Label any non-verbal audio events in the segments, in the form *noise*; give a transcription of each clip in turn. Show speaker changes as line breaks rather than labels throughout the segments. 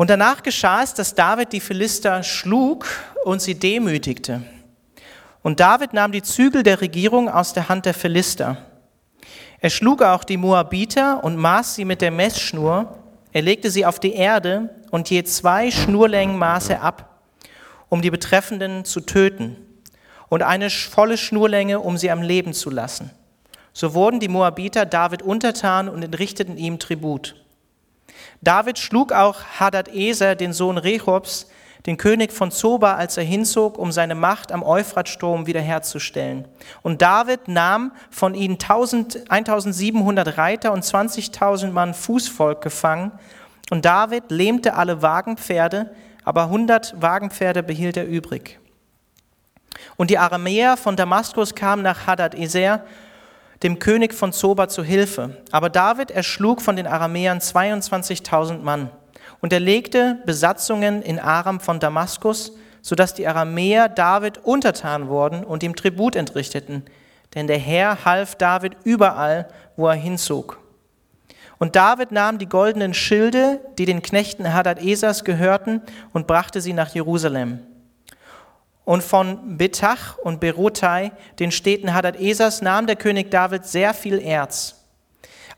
Und danach geschah es, dass David die Philister schlug und sie demütigte. Und David nahm die Zügel der Regierung aus der Hand der Philister. Er schlug auch die Moabiter und maß sie mit der Messschnur. Er legte sie auf die Erde und je zwei Schnurlängen maß er ab, um die Betreffenden zu töten, und eine volle Schnurlänge, um sie am Leben zu lassen. So wurden die Moabiter David untertan und entrichteten ihm Tribut. David schlug auch Hadad-Eser, den Sohn Rehobs, den König von Zoba, als er hinzog, um seine Macht am Euphratstrom wiederherzustellen. Und David nahm von ihnen 1700 Reiter und 20.000 Mann Fußvolk gefangen. Und David lähmte alle Wagenpferde, aber 100 Wagenpferde behielt er übrig. Und die Aramäer von Damaskus kamen nach Hadad-Eser dem König von Zoba zu Hilfe. Aber David erschlug von den Aramäern 22.000 Mann. Und er legte Besatzungen in Aram von Damaskus, sodass die Aramäer David untertan wurden und ihm Tribut entrichteten. Denn der Herr half David überall, wo er hinzog. Und David nahm die goldenen Schilde, die den Knechten Hadad-Esers gehörten, und brachte sie nach Jerusalem und von Betach und Berotai, den Städten Hadad-Esers, nahm der König David sehr viel Erz.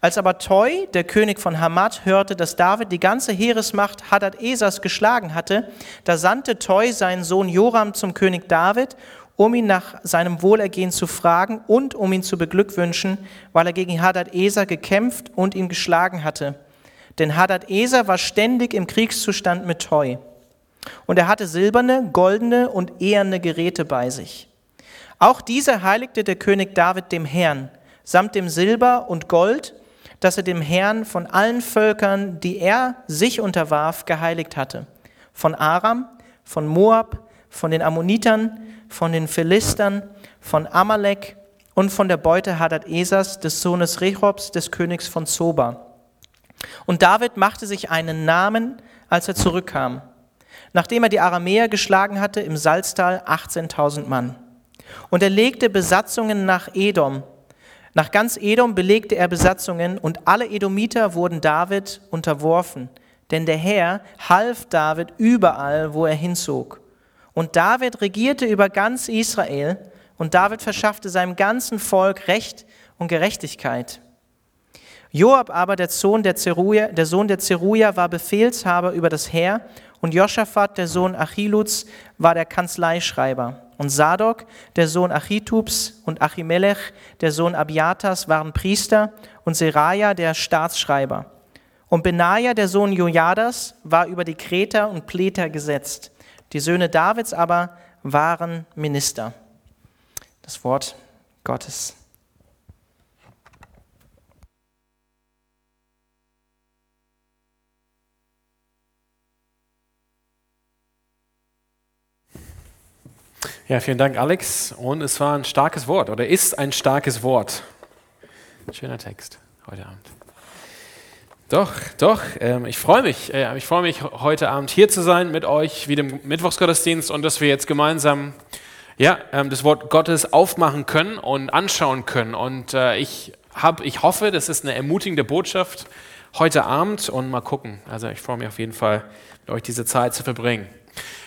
Als aber Toi, der König von Hamad, hörte, dass David die ganze Heeresmacht Hadad-Esers geschlagen hatte, da sandte Toi seinen Sohn Joram zum König David, um ihn nach seinem Wohlergehen zu fragen und um ihn zu beglückwünschen, weil er gegen Hadad-Eser gekämpft und ihn geschlagen hatte. Denn Hadad-Eser war ständig im Kriegszustand mit Toi. Und er hatte silberne, goldene und eherne Geräte bei sich. Auch diese heiligte der König David dem Herrn, samt dem Silber und Gold, das er dem Herrn von allen Völkern, die er sich unterwarf, geheiligt hatte. Von Aram, von Moab, von den Ammonitern, von den Philistern, von Amalek und von der Beute Hadad Esas, des Sohnes Rechobs, des Königs von Zoba. Und David machte sich einen Namen, als er zurückkam nachdem er die Aramäer geschlagen hatte im Salztal 18.000 Mann. Und er legte Besatzungen nach Edom. Nach ganz Edom belegte er Besatzungen und alle Edomiter wurden David unterworfen, denn der Herr half David überall, wo er hinzog. Und David regierte über ganz Israel und David verschaffte seinem ganzen Volk Recht und Gerechtigkeit. Joab aber, der Sohn der, Zeruja, der Sohn der Zeruja, war Befehlshaber über das Heer und Joschafat, der Sohn Achiluds, war der Kanzleischreiber. Und Sadok, der Sohn Achitubs, und Achimelech, der Sohn Abiatas, waren Priester. Und Seraja, der Staatsschreiber. Und Benaja, der Sohn Jojadas, war über die Kreter und Pleter gesetzt. Die Söhne Davids aber waren Minister. Das Wort Gottes.
Ja, vielen Dank, Alex. Und es war ein starkes Wort oder ist ein starkes Wort. Schöner Text heute Abend. Doch, doch, ähm, ich freue mich. Äh, ich freue mich, heute Abend hier zu sein mit euch, wie dem Mittwochsgottesdienst und dass wir jetzt gemeinsam ja, ähm, das Wort Gottes aufmachen können und anschauen können. Und äh, ich, hab, ich hoffe, das ist eine ermutigende Botschaft heute Abend und mal gucken. Also ich freue mich auf jeden Fall, mit euch diese Zeit zu verbringen.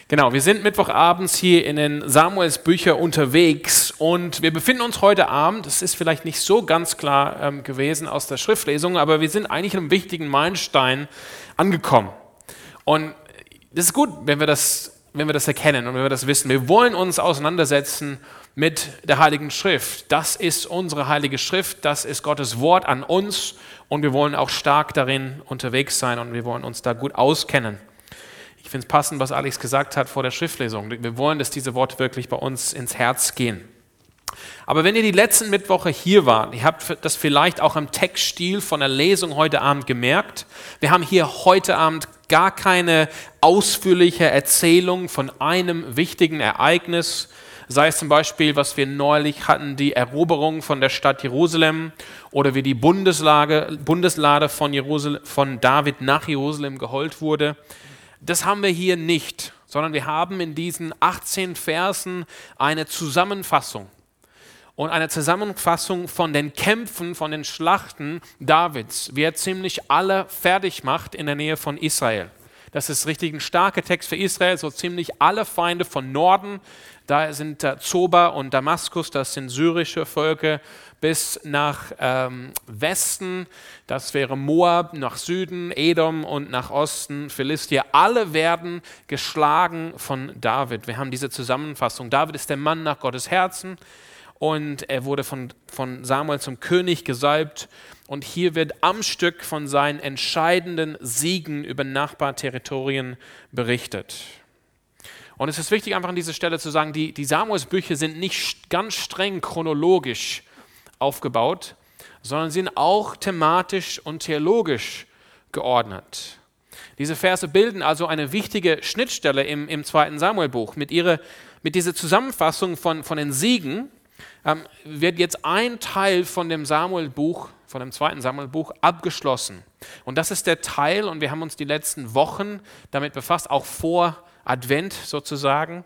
Genau, wir sind Mittwochabends hier in den Samuels Bücher unterwegs und wir befinden uns heute Abend, das ist vielleicht nicht so ganz klar ähm, gewesen aus der Schriftlesung, aber wir sind eigentlich an einem wichtigen Meilenstein angekommen. Und das ist gut, wenn wir das, wenn wir das erkennen und wenn wir das wissen. Wir wollen uns auseinandersetzen mit der Heiligen Schrift. Das ist unsere Heilige Schrift, das ist Gottes Wort an uns und wir wollen auch stark darin unterwegs sein und wir wollen uns da gut auskennen. Ich finde es passend, was Alex gesagt hat vor der Schriftlesung. Wir wollen, dass diese Worte wirklich bei uns ins Herz gehen. Aber wenn ihr die letzten Mittwoche hier wart, ihr habt das vielleicht auch im Textstil von der Lesung heute Abend gemerkt. Wir haben hier heute Abend gar keine ausführliche Erzählung von einem wichtigen Ereignis, sei es zum Beispiel, was wir neulich hatten, die Eroberung von der Stadt Jerusalem oder wie die Bundeslade, Bundeslade von, Jerusalem, von David nach Jerusalem geholt wurde. Das haben wir hier nicht, sondern wir haben in diesen 18 Versen eine Zusammenfassung. Und eine Zusammenfassung von den Kämpfen, von den Schlachten Davids, wie er ziemlich alle fertig macht in der Nähe von Israel. Das ist richtig ein starker Text für Israel, so ziemlich alle Feinde von Norden. Da sind äh, Zoba und Damaskus, das sind syrische Völker, bis nach ähm, Westen, das wäre Moab, nach Süden, Edom und nach Osten, Philistia. Alle werden geschlagen von David. Wir haben diese Zusammenfassung. David ist der Mann nach Gottes Herzen und er wurde von, von Samuel zum König gesalbt. Und hier wird am Stück von seinen entscheidenden Siegen über Nachbarterritorien berichtet. Und es ist wichtig, einfach an dieser Stelle zu sagen, die, die Samuelsbücher sind nicht ganz streng chronologisch aufgebaut, sondern sind auch thematisch und theologisch geordnet. Diese Verse bilden also eine wichtige Schnittstelle im, im zweiten Samuelbuch. Mit, mit dieser Zusammenfassung von, von den Siegen ähm, wird jetzt ein Teil von dem Samuelbuch, von dem zweiten Samuelbuch abgeschlossen. Und das ist der Teil, und wir haben uns die letzten Wochen damit befasst, auch vor Advent sozusagen.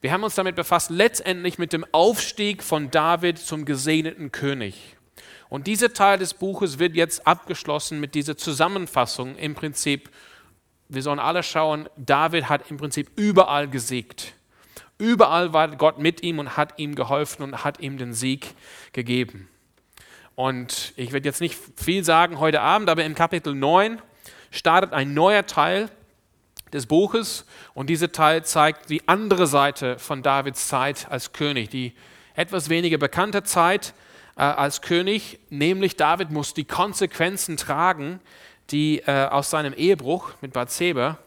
Wir haben uns damit befasst, letztendlich mit dem Aufstieg von David zum gesegneten König. Und dieser Teil des Buches wird jetzt abgeschlossen mit dieser Zusammenfassung im Prinzip. Wir sollen alle schauen, David hat im Prinzip überall gesiegt. Überall war Gott mit ihm und hat ihm geholfen und hat ihm den Sieg gegeben. Und ich werde jetzt nicht viel sagen heute Abend, aber im Kapitel 9 startet ein neuer Teil des Buches und dieser Teil zeigt die andere Seite von Davids Zeit als König, die etwas weniger bekannte Zeit äh, als König, nämlich David muss die Konsequenzen tragen, die äh, aus seinem Ehebruch mit Bathseba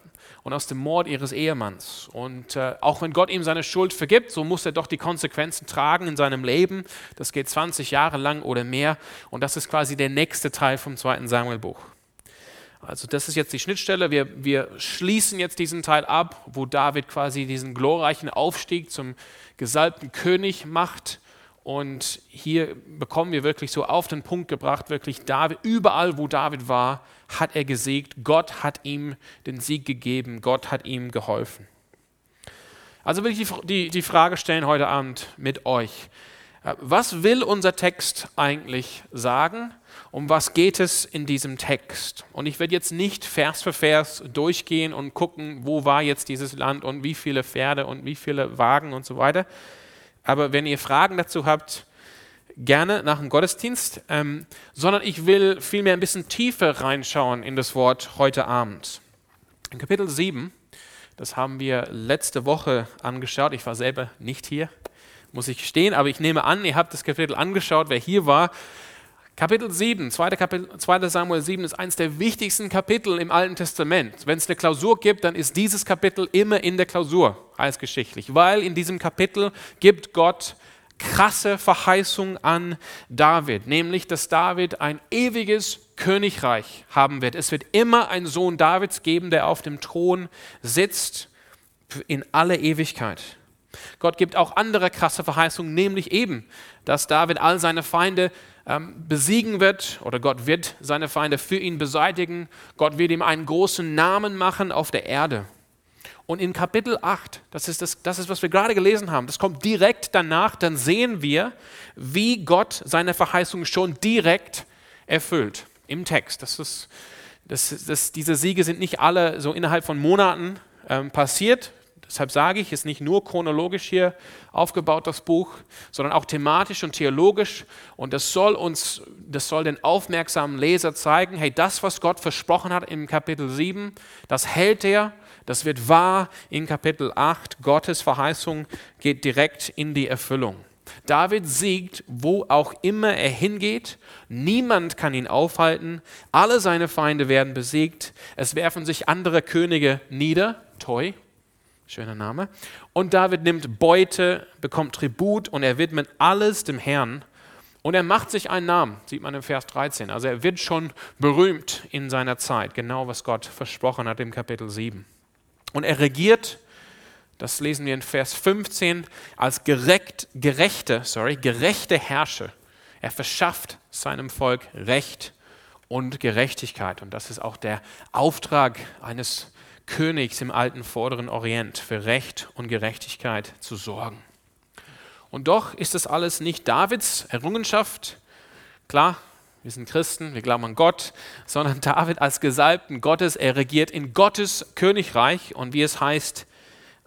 und aus dem Mord ihres Ehemanns. Und äh, auch wenn Gott ihm seine Schuld vergibt, so muss er doch die Konsequenzen tragen in seinem Leben. Das geht 20 Jahre lang oder mehr. Und das ist quasi der nächste Teil vom zweiten Samuelbuch. Also das ist jetzt die Schnittstelle. Wir, wir schließen jetzt diesen Teil ab, wo David quasi diesen glorreichen Aufstieg zum gesalbten König macht. Und hier bekommen wir wirklich so auf den Punkt gebracht, wirklich David, überall wo David war, hat er gesiegt. Gott hat ihm den Sieg gegeben. Gott hat ihm geholfen. Also will ich die, die, die Frage stellen heute Abend mit euch. Äh, was will unser Text eigentlich sagen? Um was geht es in diesem Text? Und ich werde jetzt nicht Vers für Vers durchgehen und gucken, wo war jetzt dieses Land und wie viele Pferde und wie viele Wagen und so weiter. Aber wenn ihr Fragen dazu habt, gerne nach dem Gottesdienst, ähm, sondern ich will vielmehr ein bisschen tiefer reinschauen in das Wort heute Abend. In Kapitel 7, das haben wir letzte Woche angeschaut, ich war selber nicht hier, muss ich stehen, aber ich nehme an, ihr habt das Kapitel angeschaut, wer hier war. Kapitel 7, 2. Kapitel, 2. Samuel 7 ist eines der wichtigsten Kapitel im Alten Testament. Wenn es eine Klausur gibt, dann ist dieses Kapitel immer in der Klausur als geschichtlich, weil in diesem Kapitel gibt Gott krasse Verheißung an David, nämlich dass David ein ewiges Königreich haben wird. Es wird immer einen Sohn Davids geben, der auf dem Thron sitzt in alle Ewigkeit. Gott gibt auch andere krasse Verheißungen, nämlich eben, dass David all seine Feinde ähm, besiegen wird oder Gott wird seine Feinde für ihn beseitigen. Gott wird ihm einen großen Namen machen auf der Erde. Und in Kapitel 8, das ist, das, das ist, was wir gerade gelesen haben, das kommt direkt danach, dann sehen wir, wie Gott seine Verheißung schon direkt erfüllt im Text. Das ist, das, das, diese Siege sind nicht alle so innerhalb von Monaten ähm, passiert. Deshalb sage ich, es ist nicht nur chronologisch hier aufgebaut, das Buch, sondern auch thematisch und theologisch. Und das soll uns, das soll den aufmerksamen Leser zeigen, hey, das, was Gott versprochen hat im Kapitel 7, das hält er das wird wahr in Kapitel 8. Gottes Verheißung geht direkt in die Erfüllung. David siegt, wo auch immer er hingeht. Niemand kann ihn aufhalten. Alle seine Feinde werden besiegt. Es werfen sich andere Könige nieder. Toi, schöner Name. Und David nimmt Beute, bekommt Tribut und er widmet alles dem Herrn. Und er macht sich einen Namen, sieht man im Vers 13. Also er wird schon berühmt in seiner Zeit, genau was Gott versprochen hat im Kapitel 7. Und er regiert, das lesen wir in Vers 15, als gerecht, gerechte, sorry, gerechte Herrscher. Er verschafft seinem Volk Recht und Gerechtigkeit. Und das ist auch der Auftrag eines Königs im alten vorderen Orient, für Recht und Gerechtigkeit zu sorgen. Und doch ist das alles nicht Davids Errungenschaft. Klar, wir sind Christen, wir glauben an Gott, *laughs* sondern David als Gesalbten Gottes, er regiert in Gottes Königreich und wie es heißt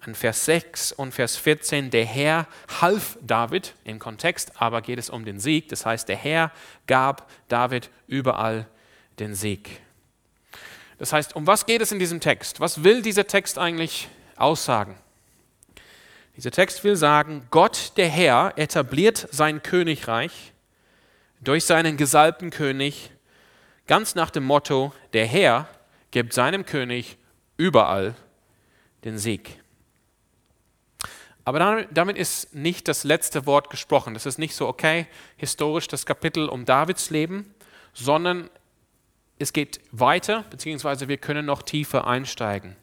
in Vers 6 und Vers 14, der Herr half David im Kontext, aber geht es um den Sieg, das heißt, der Herr gab David überall den Sieg. Das heißt, um was geht es in diesem Text? Was will dieser Text eigentlich aussagen? Dieser Text will sagen, Gott der Herr etabliert sein Königreich durch seinen gesalbten König ganz nach dem Motto, der Herr gibt seinem König überall den Sieg. Aber damit ist nicht das letzte Wort gesprochen. Das ist nicht so, okay, historisch das Kapitel um Davids Leben, sondern es geht weiter, beziehungsweise wir können noch tiefer einsteigen.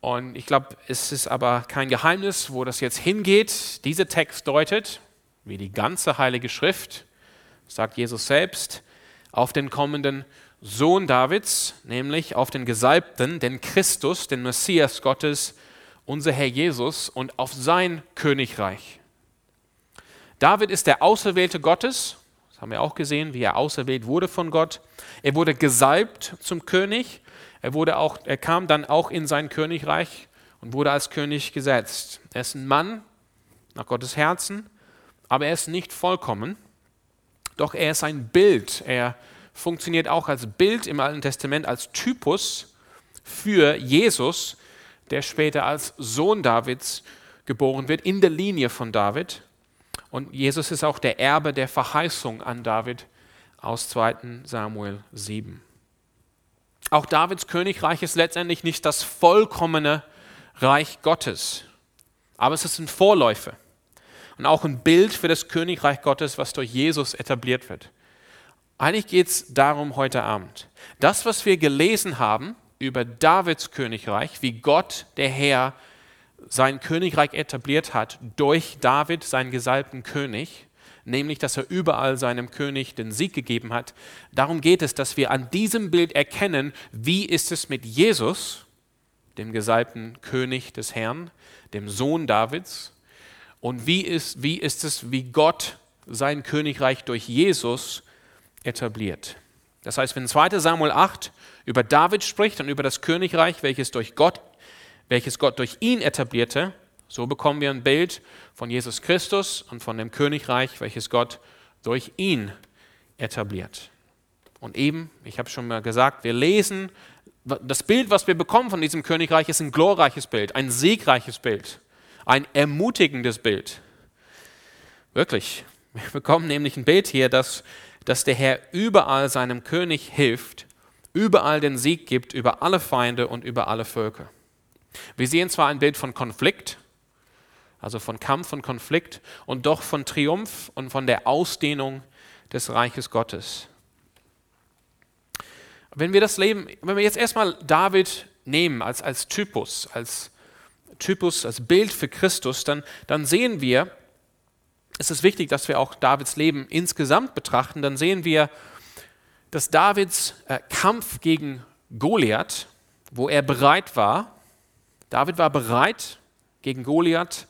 Und ich glaube, es ist aber kein Geheimnis, wo das jetzt hingeht. Dieser Text deutet, wie die ganze Heilige Schrift, sagt Jesus selbst, auf den kommenden Sohn Davids, nämlich auf den Gesalbten, den Christus, den Messias Gottes, unser Herr Jesus und auf sein Königreich. David ist der Auserwählte Gottes, haben wir auch gesehen, wie er auserwählt wurde von Gott. Er wurde gesalbt zum König er, wurde auch, er kam dann auch in sein Königreich und wurde als König gesetzt. Er ist ein Mann nach Gottes Herzen, aber er ist nicht vollkommen. Doch er ist ein Bild. Er funktioniert auch als Bild im Alten Testament, als Typus für Jesus, der später als Sohn Davids geboren wird, in der Linie von David. Und Jesus ist auch der Erbe der Verheißung an David aus 2 Samuel 7. Auch Davids Königreich ist letztendlich nicht das vollkommene Reich Gottes, aber es ist ein Vorläufer und auch ein Bild für das Königreich Gottes, was durch Jesus etabliert wird. Eigentlich geht es darum heute Abend. Das, was wir gelesen haben über Davids Königreich, wie Gott, der Herr, sein Königreich etabliert hat durch David, seinen gesalbten König, nämlich dass er überall seinem König den Sieg gegeben hat. Darum geht es, dass wir an diesem Bild erkennen, wie ist es mit Jesus, dem gesalbten König des Herrn, dem Sohn Davids, und wie ist, wie ist es, wie Gott sein Königreich durch Jesus etabliert. Das heißt, wenn 2 Samuel 8 über David spricht und über das Königreich, welches durch Gott, welches Gott durch ihn etablierte, so bekommen wir ein Bild von Jesus Christus und von dem Königreich, welches Gott durch ihn etabliert. Und eben, ich habe schon mal gesagt, wir lesen, das Bild, was wir bekommen von diesem Königreich, ist ein glorreiches Bild, ein siegreiches Bild, ein ermutigendes Bild. Wirklich. Wir bekommen nämlich ein Bild hier, dass, dass der Herr überall seinem König hilft, überall den Sieg gibt über alle Feinde und über alle Völker. Wir sehen zwar ein Bild von Konflikt, also von Kampf und Konflikt und doch von Triumph und von der Ausdehnung des Reiches Gottes. Wenn wir das Leben, wenn wir jetzt erstmal David nehmen als, als Typus, als Typus, als Bild für Christus, dann, dann sehen wir, es ist wichtig, dass wir auch Davids Leben insgesamt betrachten, dann sehen wir, dass Davids äh, Kampf gegen Goliath, wo er bereit war, David war bereit, gegen Goliath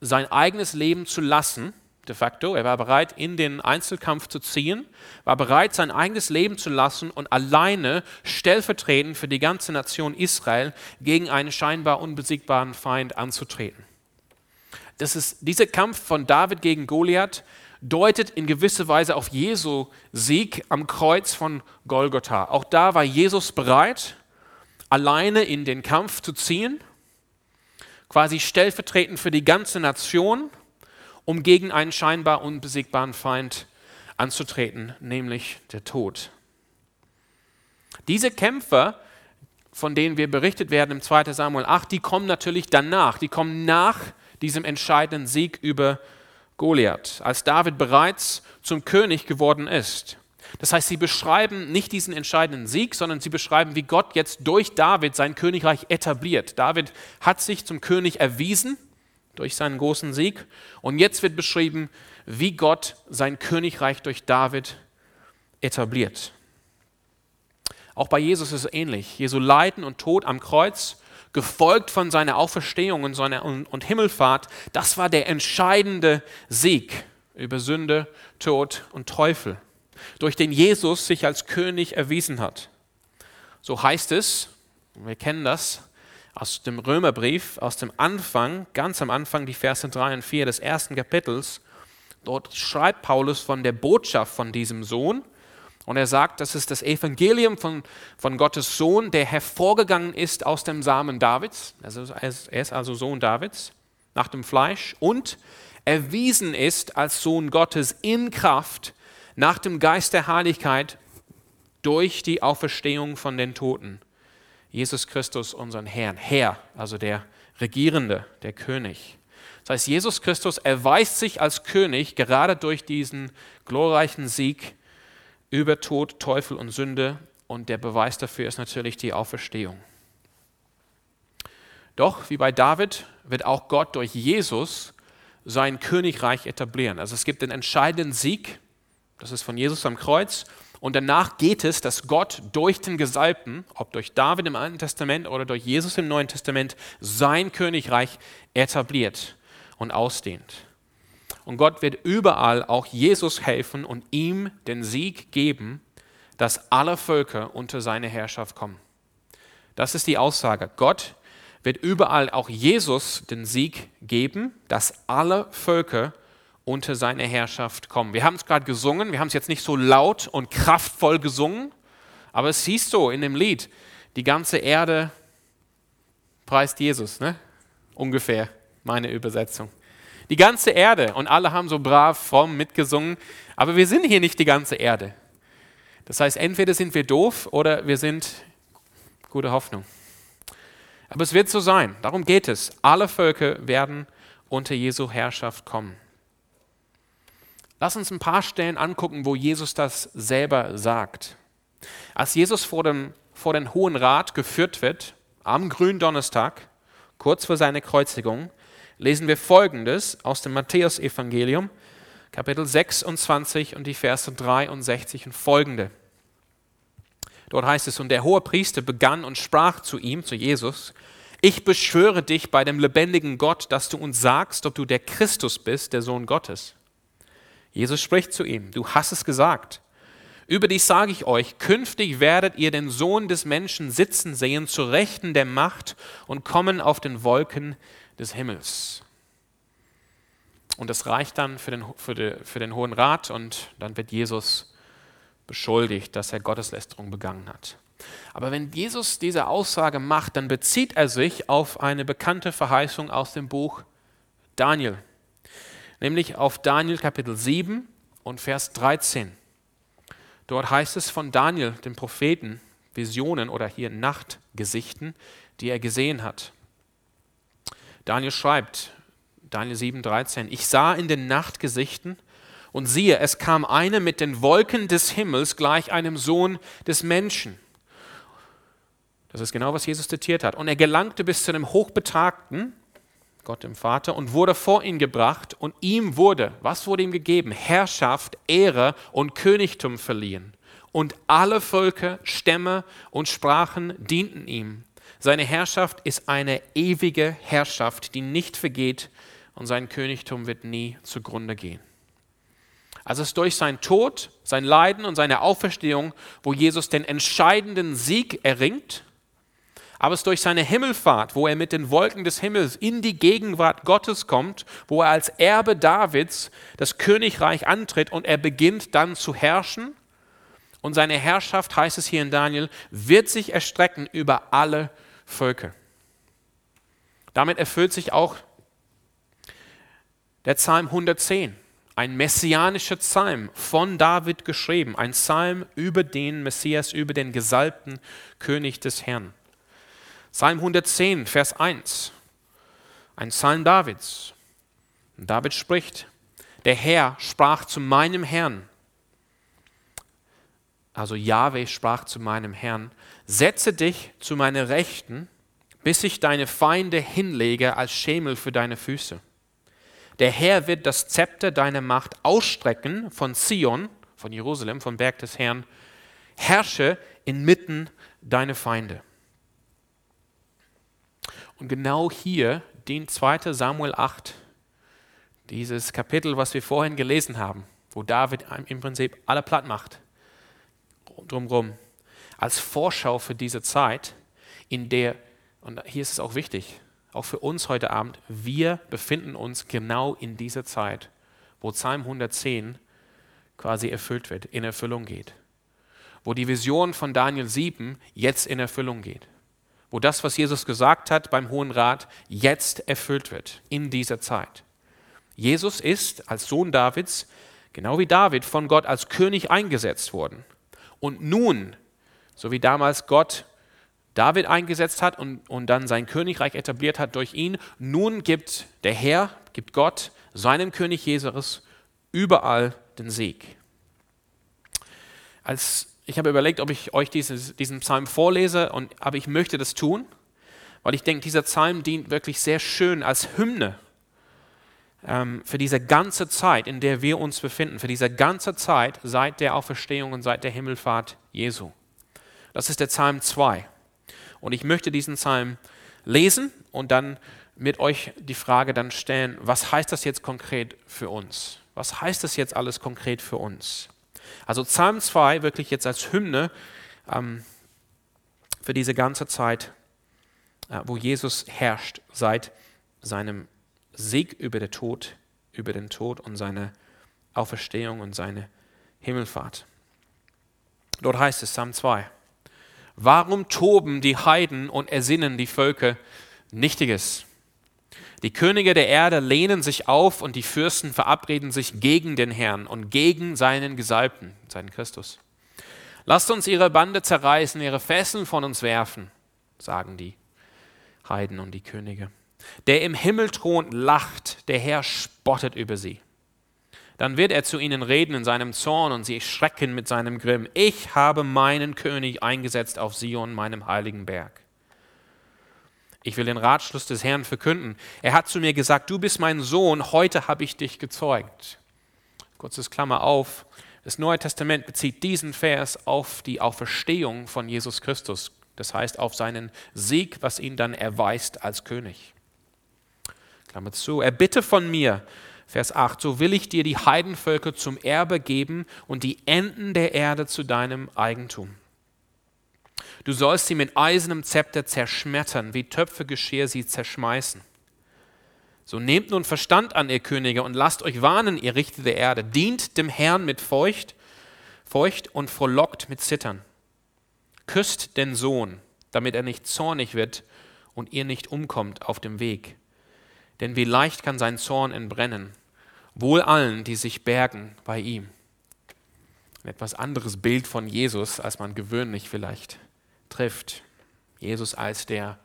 sein eigenes Leben zu lassen, de facto. Er war bereit, in den Einzelkampf zu ziehen, war bereit, sein eigenes Leben zu lassen und alleine stellvertretend für die ganze Nation Israel gegen einen scheinbar unbesiegbaren Feind anzutreten. Das ist, dieser Kampf von David gegen Goliath deutet in gewisser Weise auf Jesu Sieg am Kreuz von Golgotha. Auch da war Jesus bereit, alleine in den Kampf zu ziehen quasi stellvertretend für die ganze Nation, um gegen einen scheinbar unbesiegbaren Feind anzutreten, nämlich der Tod. Diese Kämpfer, von denen wir berichtet werden im 2. Samuel 8, die kommen natürlich danach, die kommen nach diesem entscheidenden Sieg über Goliath, als David bereits zum König geworden ist. Das heißt, sie beschreiben nicht diesen entscheidenden Sieg, sondern sie beschreiben, wie Gott jetzt durch David sein Königreich etabliert. David hat sich zum König erwiesen durch seinen großen Sieg und jetzt wird beschrieben, wie Gott sein Königreich durch David etabliert. Auch bei Jesus ist es ähnlich. Jesu Leiden und Tod am Kreuz, gefolgt von seiner Auferstehung und, seiner und Himmelfahrt, das war der entscheidende Sieg über Sünde, Tod und Teufel. Durch den Jesus sich als König erwiesen hat. So heißt es, wir kennen das aus dem Römerbrief, aus dem Anfang, ganz am Anfang, die Verse 3 und 4 des ersten Kapitels. Dort schreibt Paulus von der Botschaft von diesem Sohn und er sagt, das ist das Evangelium von, von Gottes Sohn, der hervorgegangen ist aus dem Samen Davids. Also er ist also Sohn Davids nach dem Fleisch und erwiesen ist als Sohn Gottes in Kraft nach dem Geist der Heiligkeit durch die Auferstehung von den Toten. Jesus Christus, unseren Herrn. Herr, also der Regierende, der König. Das heißt, Jesus Christus erweist sich als König gerade durch diesen glorreichen Sieg über Tod, Teufel und Sünde. Und der Beweis dafür ist natürlich die Auferstehung. Doch, wie bei David, wird auch Gott durch Jesus sein Königreich etablieren. Also es gibt den entscheidenden Sieg, das ist von Jesus am Kreuz. Und danach geht es, dass Gott durch den Gesalbten, ob durch David im Alten Testament oder durch Jesus im Neuen Testament, sein Königreich etabliert und ausdehnt. Und Gott wird überall auch Jesus helfen und ihm den Sieg geben, dass alle Völker unter seine Herrschaft kommen. Das ist die Aussage. Gott wird überall auch Jesus den Sieg geben, dass alle Völker unter seine Herrschaft kommen. Wir haben es gerade gesungen, wir haben es jetzt nicht so laut und kraftvoll gesungen, aber es hieß so in dem Lied, die ganze Erde preist Jesus, ne? ungefähr meine Übersetzung. Die ganze Erde und alle haben so brav, fromm mitgesungen, aber wir sind hier nicht die ganze Erde. Das heißt, entweder sind wir doof oder wir sind gute Hoffnung. Aber es wird so sein, darum geht es. Alle Völker werden unter Jesu Herrschaft kommen. Lass uns ein paar Stellen angucken, wo Jesus das selber sagt. Als Jesus vor, dem, vor den Hohen Rat geführt wird, am Gründonnerstag, kurz vor seiner Kreuzigung, lesen wir Folgendes aus dem Matthäusevangelium, Kapitel 26 und die Verse 63 und folgende. Dort heißt es, und der hohe Priester begann und sprach zu ihm, zu Jesus, ich beschwöre dich bei dem lebendigen Gott, dass du uns sagst, ob du der Christus bist, der Sohn Gottes. Jesus spricht zu ihm, du hast es gesagt. Überdies sage ich euch, künftig werdet ihr den Sohn des Menschen sitzen sehen, zu Rechten der Macht und kommen auf den Wolken des Himmels. Und das reicht dann für den, für, die, für den Hohen Rat und dann wird Jesus beschuldigt, dass er Gotteslästerung begangen hat. Aber wenn Jesus diese Aussage macht, dann bezieht er sich auf eine bekannte Verheißung aus dem Buch Daniel, nämlich auf Daniel Kapitel 7 und Vers 13. Dort heißt es von Daniel, dem Propheten, Visionen oder hier Nachtgesichten, die er gesehen hat. Daniel schreibt, Daniel 7, 13, ich sah in den Nachtgesichten und siehe, es kam eine mit den Wolken des Himmels gleich einem Sohn des Menschen. Das ist genau, was Jesus zitiert hat. Und er gelangte bis zu dem Hochbetagten, Gott dem Vater, und wurde vor ihn gebracht. Und ihm wurde, was wurde ihm gegeben? Herrschaft, Ehre und Königtum verliehen. Und alle Völker, Stämme und Sprachen dienten ihm. Seine Herrschaft ist eine ewige Herrschaft, die nicht vergeht, und sein Königtum wird nie zugrunde gehen. Also es ist durch sein Tod, sein Leiden und seine Auferstehung, wo Jesus den entscheidenden Sieg erringt, aber es ist durch seine Himmelfahrt, wo er mit den Wolken des Himmels in die Gegenwart Gottes kommt, wo er als Erbe Davids das Königreich antritt und er beginnt dann zu herrschen. Und seine Herrschaft, heißt es hier in Daniel, wird sich erstrecken über alle Völker. Damit erfüllt sich auch der Psalm 110 ein messianischer Psalm von David geschrieben, ein Psalm über den Messias, über den gesalbten König des Herrn. Psalm 110, Vers 1, ein Psalm Davids. Und David spricht, der Herr sprach zu meinem Herrn, also Yahweh sprach zu meinem Herrn, setze dich zu meiner Rechten, bis ich deine Feinde hinlege als Schemel für deine Füße. Der Herr wird das Zepter deiner Macht ausstrecken von Zion, von Jerusalem, vom Berg des Herrn. Herrsche inmitten deiner Feinde. Und genau hier dient 2 Samuel 8, dieses Kapitel, was wir vorhin gelesen haben, wo David im Prinzip alle platt macht, drumherum, als Vorschau für diese Zeit, in der, und hier ist es auch wichtig, auch für uns heute Abend, wir befinden uns genau in dieser Zeit, wo Psalm 110 quasi erfüllt wird, in Erfüllung geht. Wo die Vision von Daniel 7 jetzt in Erfüllung geht. Wo das, was Jesus gesagt hat beim Hohen Rat, jetzt erfüllt wird, in dieser Zeit. Jesus ist als Sohn Davids, genau wie David, von Gott als König eingesetzt worden. Und nun, so wie damals Gott David eingesetzt hat und, und dann sein Königreich etabliert hat durch ihn, nun gibt der Herr, gibt Gott seinem König Jesus überall den Sieg. Als, ich habe überlegt, ob ich euch dieses, diesen Psalm vorlese, und, aber ich möchte das tun, weil ich denke, dieser Psalm dient wirklich sehr schön als Hymne ähm, für diese ganze Zeit, in der wir uns befinden, für diese ganze Zeit seit der Auferstehung und seit der Himmelfahrt Jesu. Das ist der Psalm 2. Und ich möchte diesen Psalm lesen und dann mit euch die Frage dann stellen, was heißt das jetzt konkret für uns? Was heißt das jetzt alles konkret für uns? Also Psalm 2 wirklich jetzt als Hymne ähm, für diese ganze Zeit, äh, wo Jesus herrscht seit seinem Sieg über den Tod, über den Tod und seine Auferstehung und seine Himmelfahrt. Dort heißt es Psalm 2. Warum toben die Heiden und ersinnen die Völker Nichtiges? Die Könige der Erde lehnen sich auf und die Fürsten verabreden sich gegen den Herrn und gegen seinen Gesalbten, seinen Christus. Lasst uns ihre Bande zerreißen, ihre Fesseln von uns werfen, sagen die Heiden und die Könige. Der im Himmel thront, lacht, der Herr spottet über sie. Dann wird er zu ihnen reden in seinem Zorn und sie schrecken mit seinem Grimm. Ich habe meinen König eingesetzt auf Sion, meinem heiligen Berg. Ich will den Ratschluss des Herrn verkünden. Er hat zu mir gesagt, du bist mein Sohn, heute habe ich dich gezeugt. Kurzes Klammer auf. Das Neue Testament bezieht diesen Vers auf die Auferstehung von Jesus Christus. Das heißt auf seinen Sieg, was ihn dann erweist als König. Klammer zu. Er bitte von mir, Vers 8, so will ich dir die Heidenvölker zum Erbe geben und die Enden der Erde zu deinem Eigentum. Du sollst sie mit eisernem Zepter zerschmettern, wie Töpfegeschirr sie zerschmeißen. So nehmt nun Verstand an, ihr Könige, und lasst euch warnen, ihr Richter der Erde. Dient dem Herrn mit Feucht, Feucht und frohlockt mit Zittern. Küsst den Sohn, damit er nicht zornig wird und ihr nicht umkommt auf dem Weg. Denn wie leicht kann sein Zorn entbrennen, wohl allen, die sich bergen bei ihm. Ein etwas anderes Bild von Jesus, als man gewöhnlich vielleicht trifft. Jesus als der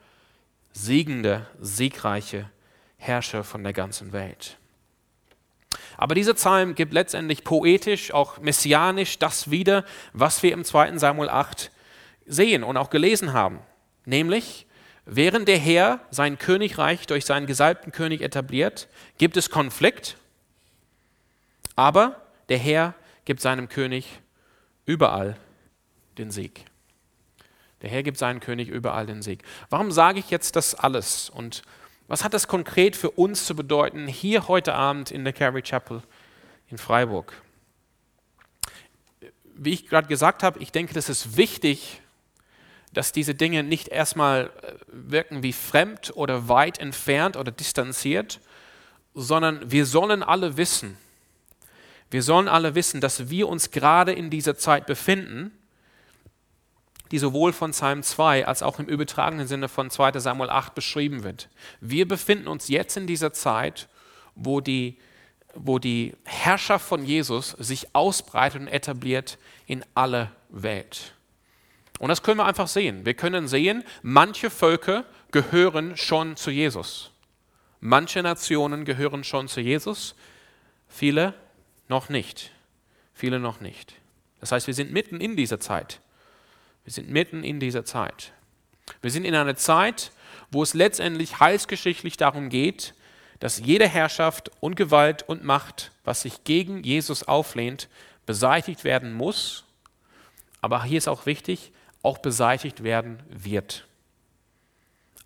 siegende, siegreiche Herrscher von der ganzen Welt. Aber dieser Psalm gibt letztendlich poetisch, auch messianisch das wieder, was wir im 2. Samuel 8 sehen und auch gelesen haben. Nämlich, während der Herr sein Königreich durch seinen gesalbten König etabliert, gibt es Konflikt, aber der Herr gibt seinem König überall den Sieg. Der Herr gibt seinen König überall den Sieg. Warum sage ich jetzt das alles? Und was hat das konkret für uns zu bedeuten hier heute Abend in der Calvary Chapel in Freiburg? Wie ich gerade gesagt habe, ich denke, das ist wichtig, dass diese Dinge nicht erstmal äh, wirken wie fremd oder weit entfernt oder distanziert, sondern wir sollen alle wissen, wir sollen alle wissen, dass wir uns gerade in dieser Zeit befinden die sowohl von Psalm 2 als auch im übertragenen Sinne von 2 Samuel 8 beschrieben wird. Wir befinden uns jetzt in dieser Zeit, wo die, wo die Herrschaft von Jesus sich ausbreitet und etabliert in alle Welt. Und das können wir einfach sehen. Wir können sehen, manche Völker gehören schon zu Jesus. Manche Nationen gehören schon zu Jesus, viele noch nicht. Viele noch nicht. Das heißt, wir sind mitten in dieser Zeit. Wir sind mitten in dieser Zeit. Wir sind in einer Zeit, wo es letztendlich heilsgeschichtlich darum geht, dass jede Herrschaft und Gewalt und Macht, was sich gegen Jesus auflehnt, beseitigt werden muss. Aber hier ist auch wichtig, auch beseitigt werden wird.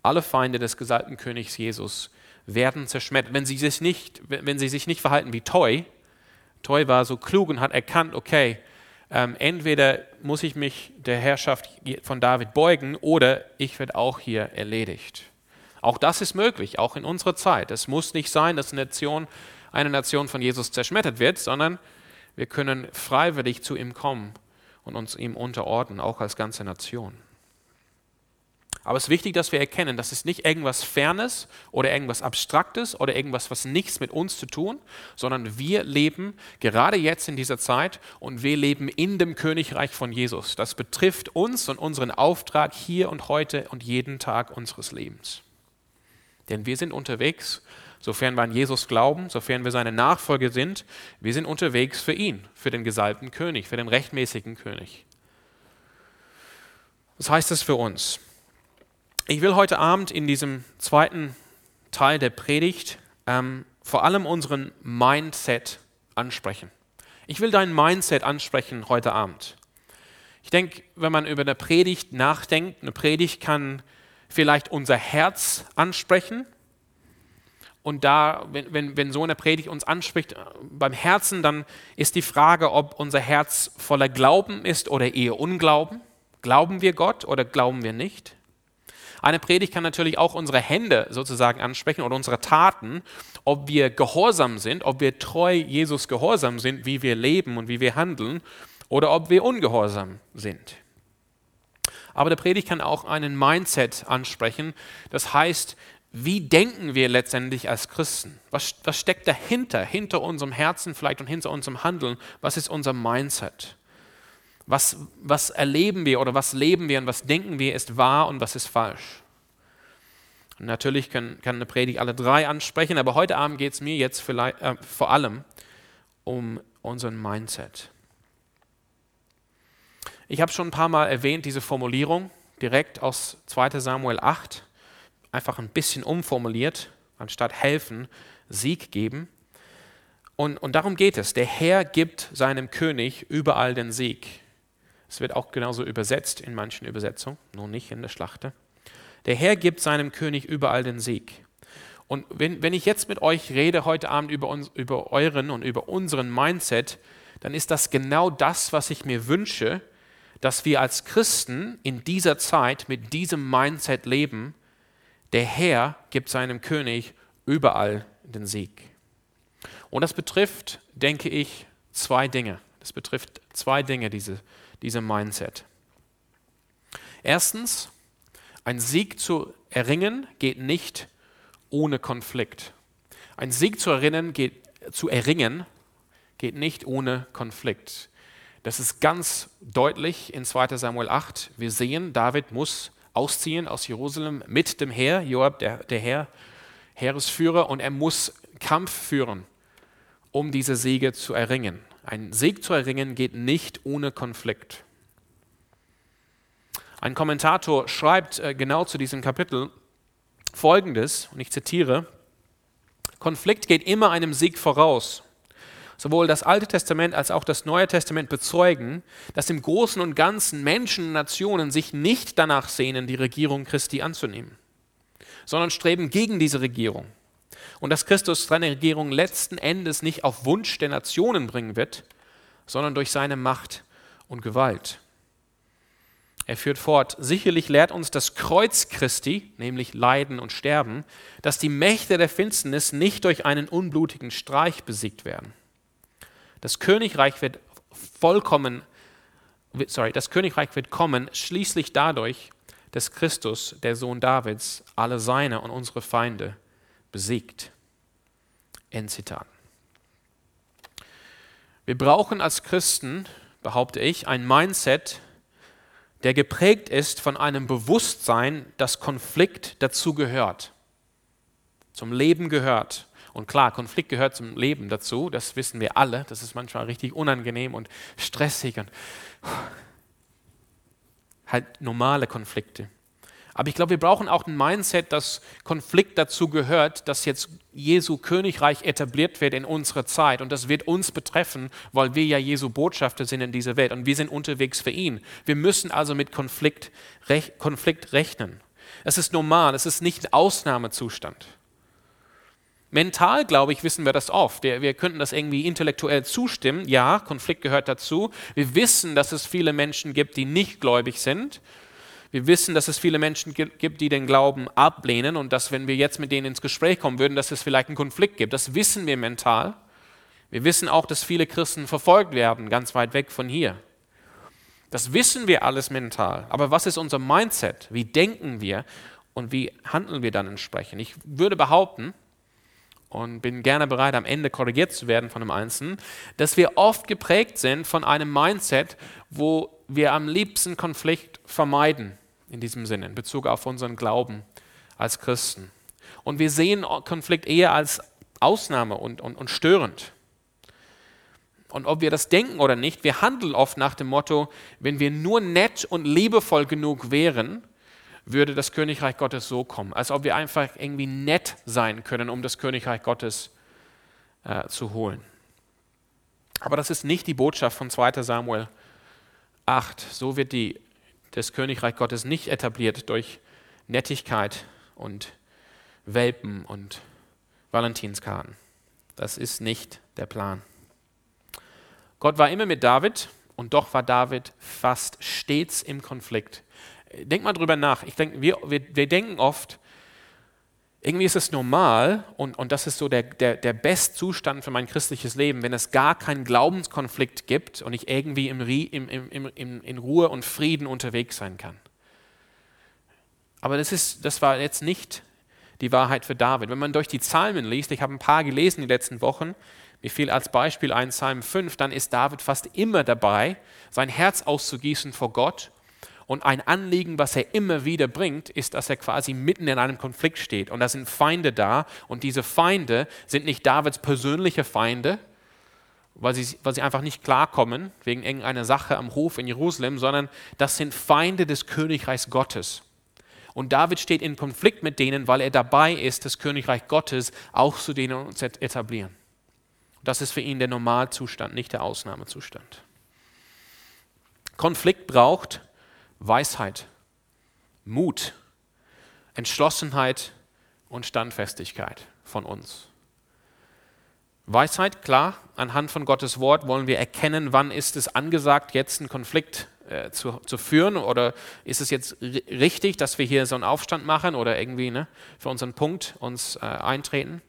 Alle Feinde des gesalbten Königs Jesus werden zerschmettert. Wenn sie sich nicht, wenn sie sich nicht verhalten wie Toy, treu war, so klug und hat erkannt, okay, ähm, entweder muss ich mich der Herrschaft von David beugen oder ich werde auch hier erledigt. Auch das ist möglich, auch in unserer Zeit. Es muss nicht sein, dass eine Nation, eine Nation von Jesus zerschmettert wird, sondern wir können freiwillig zu ihm kommen und uns ihm unterordnen, auch als ganze Nation. Aber es ist wichtig, dass wir erkennen, das ist nicht irgendwas Fernes oder irgendwas Abstraktes oder irgendwas, was nichts mit uns zu tun, sondern wir leben gerade jetzt in dieser Zeit und wir leben in dem Königreich von Jesus. Das betrifft uns und unseren Auftrag hier und heute und jeden Tag unseres Lebens. Denn wir sind unterwegs, sofern wir an Jesus glauben, sofern wir seine Nachfolger sind, wir sind unterwegs für ihn, für den gesalbten König, für den rechtmäßigen König. Was heißt das für uns? Ich will heute Abend in diesem zweiten Teil der Predigt ähm, vor allem unseren Mindset ansprechen. Ich will dein Mindset ansprechen heute Abend. Ich denke, wenn man über eine Predigt nachdenkt, eine Predigt kann vielleicht unser Herz ansprechen. Und da, wenn, wenn, wenn so eine Predigt uns anspricht, äh, beim Herzen, dann ist die Frage, ob unser Herz voller Glauben ist oder eher Unglauben. Glauben wir Gott oder glauben wir nicht? Eine Predigt kann natürlich auch unsere Hände sozusagen ansprechen oder unsere Taten, ob wir gehorsam sind, ob wir treu Jesus gehorsam sind, wie wir leben und wie wir handeln, oder ob wir ungehorsam sind. Aber der Predigt kann auch einen Mindset ansprechen. Das heißt, wie denken wir letztendlich als Christen? Was, was steckt dahinter, hinter unserem Herzen vielleicht und hinter unserem Handeln? Was ist unser Mindset? Was, was erleben wir oder was leben wir und was denken wir ist wahr und was ist falsch? Und natürlich kann, kann eine Predigt alle drei ansprechen, aber heute Abend geht es mir jetzt äh, vor allem um unseren Mindset. Ich habe schon ein paar Mal erwähnt, diese Formulierung direkt aus 2 Samuel 8, einfach ein bisschen umformuliert, anstatt helfen, Sieg geben. Und, und darum geht es. Der Herr gibt seinem König überall den Sieg. Es wird auch genauso übersetzt in manchen Übersetzungen, nur nicht in der Schlachte. Der Herr gibt seinem König überall den Sieg. Und wenn, wenn ich jetzt mit euch rede heute Abend über, uns, über euren und über unseren Mindset, dann ist das genau das, was ich mir wünsche, dass wir als Christen in dieser Zeit mit diesem Mindset leben. Der Herr gibt seinem König überall den Sieg. Und das betrifft, denke ich, zwei Dinge. Das betrifft zwei Dinge, diese, diesem Mindset. Erstens, ein Sieg zu erringen geht nicht ohne Konflikt. Ein Sieg zu erringen geht, zu erringen geht nicht ohne Konflikt. Das ist ganz deutlich in 2 Samuel 8. Wir sehen, David muss ausziehen aus Jerusalem mit dem Heer, Joab, der, der Herr, Heeresführer, und er muss Kampf führen, um diese Siege zu erringen. Ein Sieg zu erringen geht nicht ohne Konflikt. Ein Kommentator schreibt äh, genau zu diesem Kapitel folgendes, und ich zitiere, Konflikt geht immer einem Sieg voraus. Sowohl das Alte Testament als auch das Neue Testament bezeugen, dass im Großen und Ganzen Menschen und Nationen sich nicht danach sehnen, die Regierung Christi anzunehmen, sondern streben gegen diese Regierung und dass Christus seine Regierung letzten Endes nicht auf Wunsch der Nationen bringen wird, sondern durch seine Macht und Gewalt. Er führt fort, sicherlich lehrt uns das Kreuz Christi, nämlich Leiden und Sterben, dass die Mächte der Finsternis nicht durch einen unblutigen Streich besiegt werden. Das Königreich wird vollkommen, sorry, das Königreich wird kommen schließlich dadurch, dass Christus, der Sohn Davids, alle seine und unsere Feinde besiegt. Endzitat. Wir brauchen als Christen, behaupte ich, ein Mindset, der geprägt ist von einem Bewusstsein, dass Konflikt dazu gehört, zum Leben gehört. Und klar, Konflikt gehört zum Leben dazu, das wissen wir alle. Das ist manchmal richtig unangenehm und stressig und halt normale Konflikte. Aber ich glaube, wir brauchen auch ein Mindset, dass Konflikt dazu gehört, dass jetzt Jesu Königreich etabliert wird in unserer Zeit. Und das wird uns betreffen, weil wir ja Jesu Botschafter sind in dieser Welt und wir sind unterwegs für ihn. Wir müssen also mit Konflikt, rech, Konflikt rechnen. Es ist normal, es ist nicht ein Ausnahmezustand. Mental, glaube ich, wissen wir das oft. Wir, wir könnten das irgendwie intellektuell zustimmen. Ja, Konflikt gehört dazu. Wir wissen, dass es viele Menschen gibt, die nicht gläubig sind. Wir wissen, dass es viele Menschen gibt, die den Glauben ablehnen und dass, wenn wir jetzt mit denen ins Gespräch kommen würden, dass es vielleicht einen Konflikt gibt. Das wissen wir mental. Wir wissen auch, dass viele Christen verfolgt werden, ganz weit weg von hier. Das wissen wir alles mental. Aber was ist unser Mindset? Wie denken wir und wie handeln wir dann entsprechend? Ich würde behaupten, und bin gerne bereit, am Ende korrigiert zu werden von einem Einzelnen, dass wir oft geprägt sind von einem Mindset, wo wir am liebsten Konflikt vermeiden, in diesem Sinne, in Bezug auf unseren Glauben als Christen. Und wir sehen Konflikt eher als Ausnahme und, und, und störend. Und ob wir das denken oder nicht, wir handeln oft nach dem Motto, wenn wir nur nett und liebevoll genug wären, würde das Königreich Gottes so kommen, als ob wir einfach irgendwie nett sein können, um das Königreich Gottes äh, zu holen. Aber das ist nicht die Botschaft von 2 Samuel 8. So wird die, das Königreich Gottes nicht etabliert durch Nettigkeit und Welpen und Valentinskarten. Das ist nicht der Plan. Gott war immer mit David und doch war David fast stets im Konflikt denk mal drüber nach. Ich denke, wir, wir, wir denken oft, irgendwie ist es normal und, und das ist so der, der, der Bestzustand für mein christliches Leben, wenn es gar keinen Glaubenskonflikt gibt und ich irgendwie im, im, im, im, in Ruhe und Frieden unterwegs sein kann. Aber das, ist, das war jetzt nicht die Wahrheit für David. Wenn man durch die Psalmen liest, ich habe ein paar gelesen die letzten Wochen, mir fiel als Beispiel ein Psalm 5, dann ist David fast immer dabei, sein Herz auszugießen vor Gott und ein Anliegen, was er immer wieder bringt, ist, dass er quasi mitten in einem Konflikt steht. Und da sind Feinde da. Und diese Feinde sind nicht Davids persönliche Feinde, weil sie, weil sie einfach nicht klarkommen wegen irgendeiner Sache am Hof in Jerusalem, sondern das sind Feinde des Königreichs Gottes. Und David steht in Konflikt mit denen, weil er dabei ist, das Königreich Gottes auch zu denen zu etablieren. Das ist für ihn der Normalzustand, nicht der Ausnahmezustand. Konflikt braucht Weisheit, Mut, Entschlossenheit und Standfestigkeit von uns. Weisheit, klar, anhand von Gottes Wort wollen wir erkennen, wann ist es angesagt, jetzt einen Konflikt äh, zu, zu führen oder ist es jetzt richtig, dass wir hier so einen Aufstand machen oder irgendwie ne, für unseren Punkt uns äh, eintreten.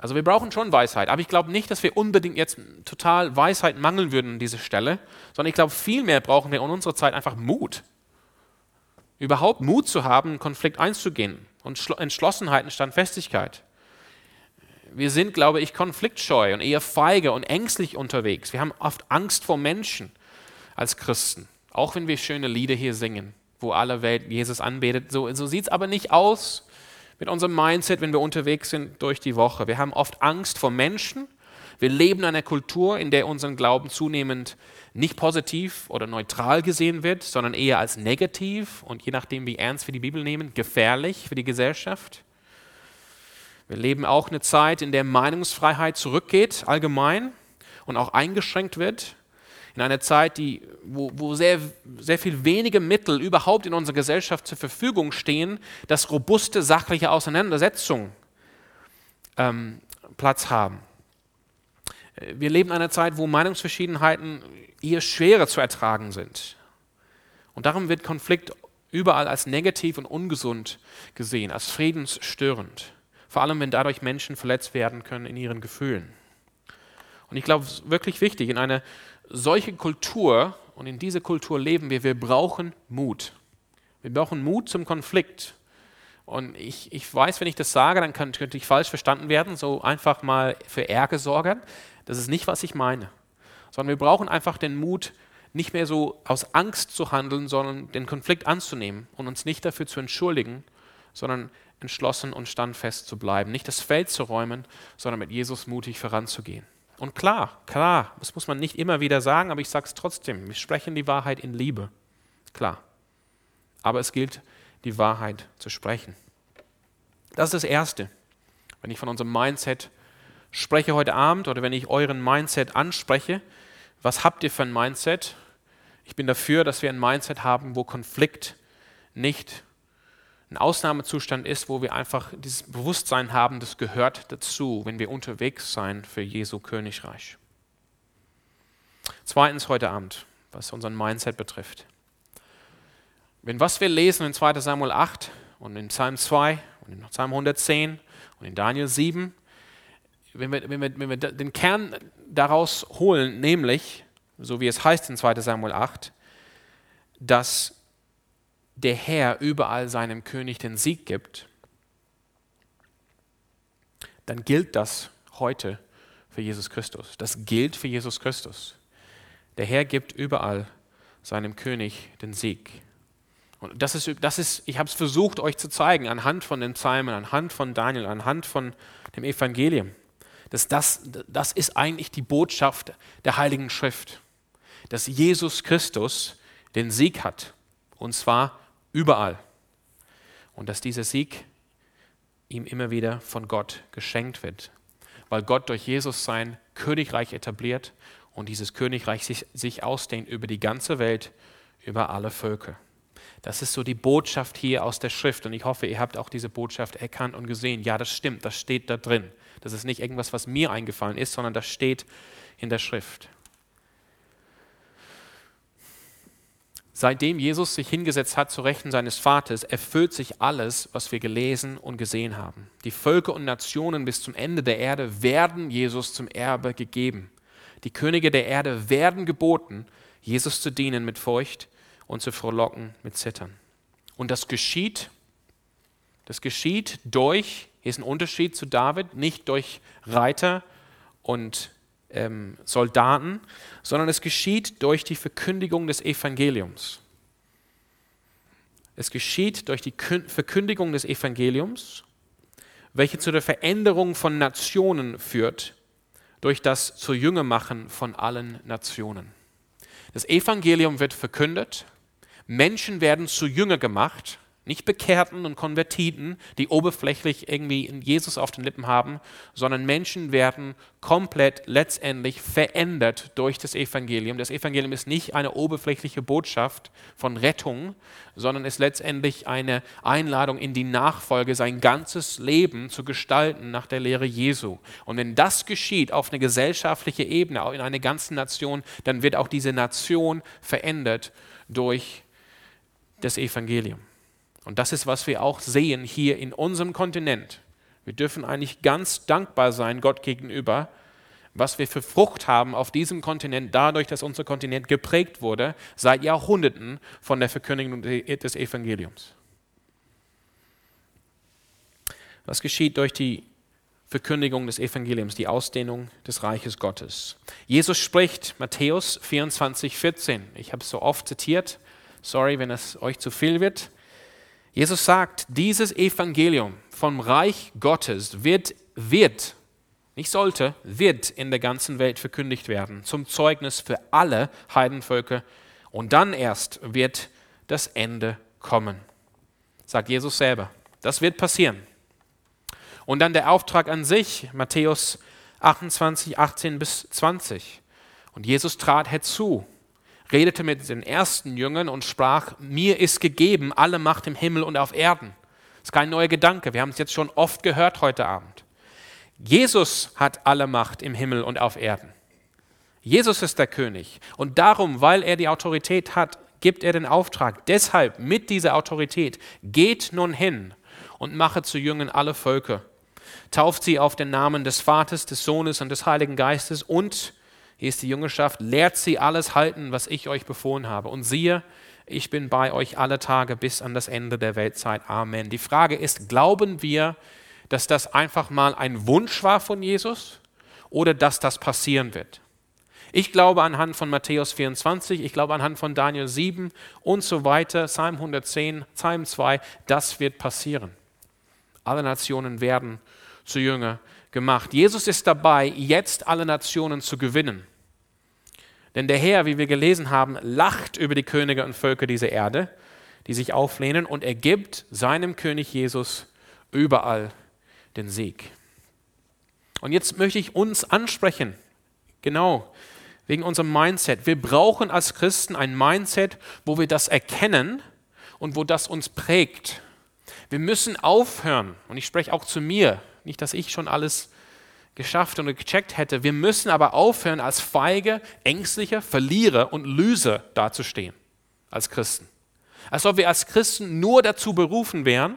Also wir brauchen schon Weisheit, aber ich glaube nicht, dass wir unbedingt jetzt total Weisheit mangeln würden an dieser Stelle, sondern ich glaube, vielmehr brauchen wir in unserer Zeit einfach Mut. Überhaupt Mut zu haben, Konflikt einzugehen und Entschlossenheit und Standfestigkeit. Wir sind, glaube ich, konfliktscheu und eher feige und ängstlich unterwegs. Wir haben oft Angst vor Menschen als Christen, auch wenn wir schöne Lieder hier singen, wo alle Welt Jesus anbetet. So, so sieht es aber nicht aus mit unserem Mindset, wenn wir unterwegs sind durch die Woche. Wir haben oft Angst vor Menschen. Wir leben in einer Kultur, in der unseren Glauben zunehmend nicht positiv oder neutral gesehen wird, sondern eher als negativ und je nachdem, wie ernst wir die Bibel nehmen, gefährlich für die Gesellschaft. Wir leben auch eine Zeit, in der Meinungsfreiheit zurückgeht, allgemein und auch eingeschränkt wird in einer Zeit, die, wo, wo sehr, sehr viel wenige Mittel überhaupt in unserer Gesellschaft zur Verfügung stehen, dass robuste sachliche Auseinandersetzungen ähm, Platz haben. Wir leben in einer Zeit, wo Meinungsverschiedenheiten eher schwerer zu ertragen sind. Und darum wird Konflikt überall als negativ und ungesund gesehen, als friedensstörend. Vor allem, wenn dadurch Menschen verletzt werden können in ihren Gefühlen. Und ich glaube, es ist wirklich wichtig, in einer solche Kultur, und in dieser Kultur leben wir, wir brauchen Mut. Wir brauchen Mut zum Konflikt. Und ich, ich weiß, wenn ich das sage, dann kann, könnte ich falsch verstanden werden, so einfach mal für Ärger sorgen. Das ist nicht, was ich meine. Sondern wir brauchen einfach den Mut, nicht mehr so aus Angst zu handeln, sondern den Konflikt anzunehmen und uns nicht dafür zu entschuldigen, sondern entschlossen und standfest zu bleiben. Nicht das Feld zu räumen, sondern mit Jesus mutig voranzugehen. Und klar, klar, das muss man nicht immer wieder sagen, aber ich sage es trotzdem. Wir sprechen die Wahrheit in Liebe. Klar. Aber es gilt, die Wahrheit zu sprechen. Das ist das Erste. Wenn ich von unserem Mindset spreche heute Abend oder wenn ich euren Mindset anspreche, was habt ihr für ein Mindset? Ich bin dafür, dass wir ein Mindset haben, wo Konflikt nicht ein Ausnahmezustand ist, wo wir einfach dieses Bewusstsein haben, das gehört dazu, wenn wir unterwegs sein für Jesu Königreich. Zweitens heute Abend, was unseren Mindset betrifft. Wenn was wir lesen in 2 Samuel 8 und in Psalm 2 und in Psalm 110 und in Daniel 7, wenn wir, wenn wir, wenn wir den Kern daraus holen, nämlich, so wie es heißt in 2 Samuel 8, dass der Herr überall seinem König den Sieg gibt, dann gilt das heute für Jesus Christus. Das gilt für Jesus Christus. Der Herr gibt überall seinem König den Sieg. Und das ist, das ist ich habe es versucht euch zu zeigen, anhand von den Psalmen, anhand von Daniel, anhand von dem Evangelium. Dass das, das ist eigentlich die Botschaft der Heiligen Schrift. Dass Jesus Christus den Sieg hat. Und zwar überall. Und dass dieser Sieg ihm immer wieder von Gott geschenkt wird, weil Gott durch Jesus sein Königreich etabliert und dieses Königreich sich, sich ausdehnt über die ganze Welt, über alle Völker. Das ist so die Botschaft hier aus der Schrift und ich hoffe, ihr habt auch diese Botschaft erkannt und gesehen. Ja, das stimmt, das steht da drin. Das ist nicht irgendwas, was mir eingefallen ist, sondern das steht in der Schrift. Seitdem Jesus sich hingesetzt hat zu Rechten seines Vaters, erfüllt sich alles, was wir gelesen und gesehen haben. Die Völker und Nationen bis zum Ende der Erde werden Jesus zum Erbe gegeben. Die Könige der Erde werden geboten, Jesus zu dienen mit Furcht und zu frohlocken mit Zittern. Und das geschieht, das geschieht durch, hier ist ein Unterschied zu David, nicht durch Reiter und ähm, Soldaten, sondern es geschieht durch die Verkündigung des Evangeliums. Es geschieht durch die Verkündigung des Evangeliums, welche zu der Veränderung von Nationen führt, durch das zur Jüngermachen von allen Nationen. Das Evangelium wird verkündet, Menschen werden zu Jünger gemacht nicht Bekehrten und Konvertiten, die oberflächlich irgendwie Jesus auf den Lippen haben, sondern Menschen werden komplett letztendlich verändert durch das Evangelium. Das Evangelium ist nicht eine oberflächliche Botschaft von Rettung, sondern ist letztendlich eine Einladung in die Nachfolge, sein ganzes Leben zu gestalten nach der Lehre Jesu. Und wenn das geschieht auf eine gesellschaftliche Ebene, auch in einer ganzen Nation, dann wird auch diese Nation verändert durch das Evangelium. Und das ist, was wir auch sehen hier in unserem Kontinent. Wir dürfen eigentlich ganz dankbar sein Gott gegenüber, was wir für Frucht haben auf diesem Kontinent, dadurch, dass unser Kontinent geprägt wurde seit Jahrhunderten von der Verkündigung des Evangeliums. Was geschieht durch die Verkündigung des Evangeliums, die Ausdehnung des Reiches Gottes? Jesus spricht, Matthäus 24, 14. Ich habe es so oft zitiert. Sorry, wenn es euch zu viel wird. Jesus sagt, dieses Evangelium vom Reich Gottes wird, wird, nicht sollte, wird in der ganzen Welt verkündigt werden, zum Zeugnis für alle Heidenvölker. Und dann erst wird das Ende kommen, sagt Jesus selber. Das wird passieren. Und dann der Auftrag an sich, Matthäus 28, 18 bis 20. Und Jesus trat herzu redete mit den ersten Jüngern und sprach, mir ist gegeben alle Macht im Himmel und auf Erden. Das ist kein neuer Gedanke, wir haben es jetzt schon oft gehört heute Abend. Jesus hat alle Macht im Himmel und auf Erden. Jesus ist der König und darum, weil er die Autorität hat, gibt er den Auftrag. Deshalb mit dieser Autorität geht nun hin und mache zu Jüngern alle Völker. Tauft sie auf den Namen des Vaters, des Sohnes und des Heiligen Geistes und hier ist die Jüngerschaft, lehrt sie alles halten, was ich euch befohlen habe. Und siehe, ich bin bei euch alle Tage bis an das Ende der Weltzeit. Amen. Die Frage ist, glauben wir, dass das einfach mal ein Wunsch war von Jesus oder dass das passieren wird? Ich glaube anhand von Matthäus 24, ich glaube anhand von Daniel 7 und so weiter, Psalm 110, Psalm 2, das wird passieren. Alle Nationen werden zu Jünger gemacht. Jesus ist dabei, jetzt alle Nationen zu gewinnen. Denn der Herr, wie wir gelesen haben, lacht über die Könige und Völker dieser Erde, die sich auflehnen, und er gibt seinem König Jesus überall den Sieg. Und jetzt möchte ich uns ansprechen, genau wegen unserem Mindset. Wir brauchen als Christen ein Mindset, wo wir das erkennen und wo das uns prägt. Wir müssen aufhören, und ich spreche auch zu mir, nicht, dass ich schon alles geschafft und gecheckt hätte, wir müssen aber aufhören, als feige, ängstliche Verlierer und Lüse dazustehen, als Christen. Als ob wir als Christen nur dazu berufen wären,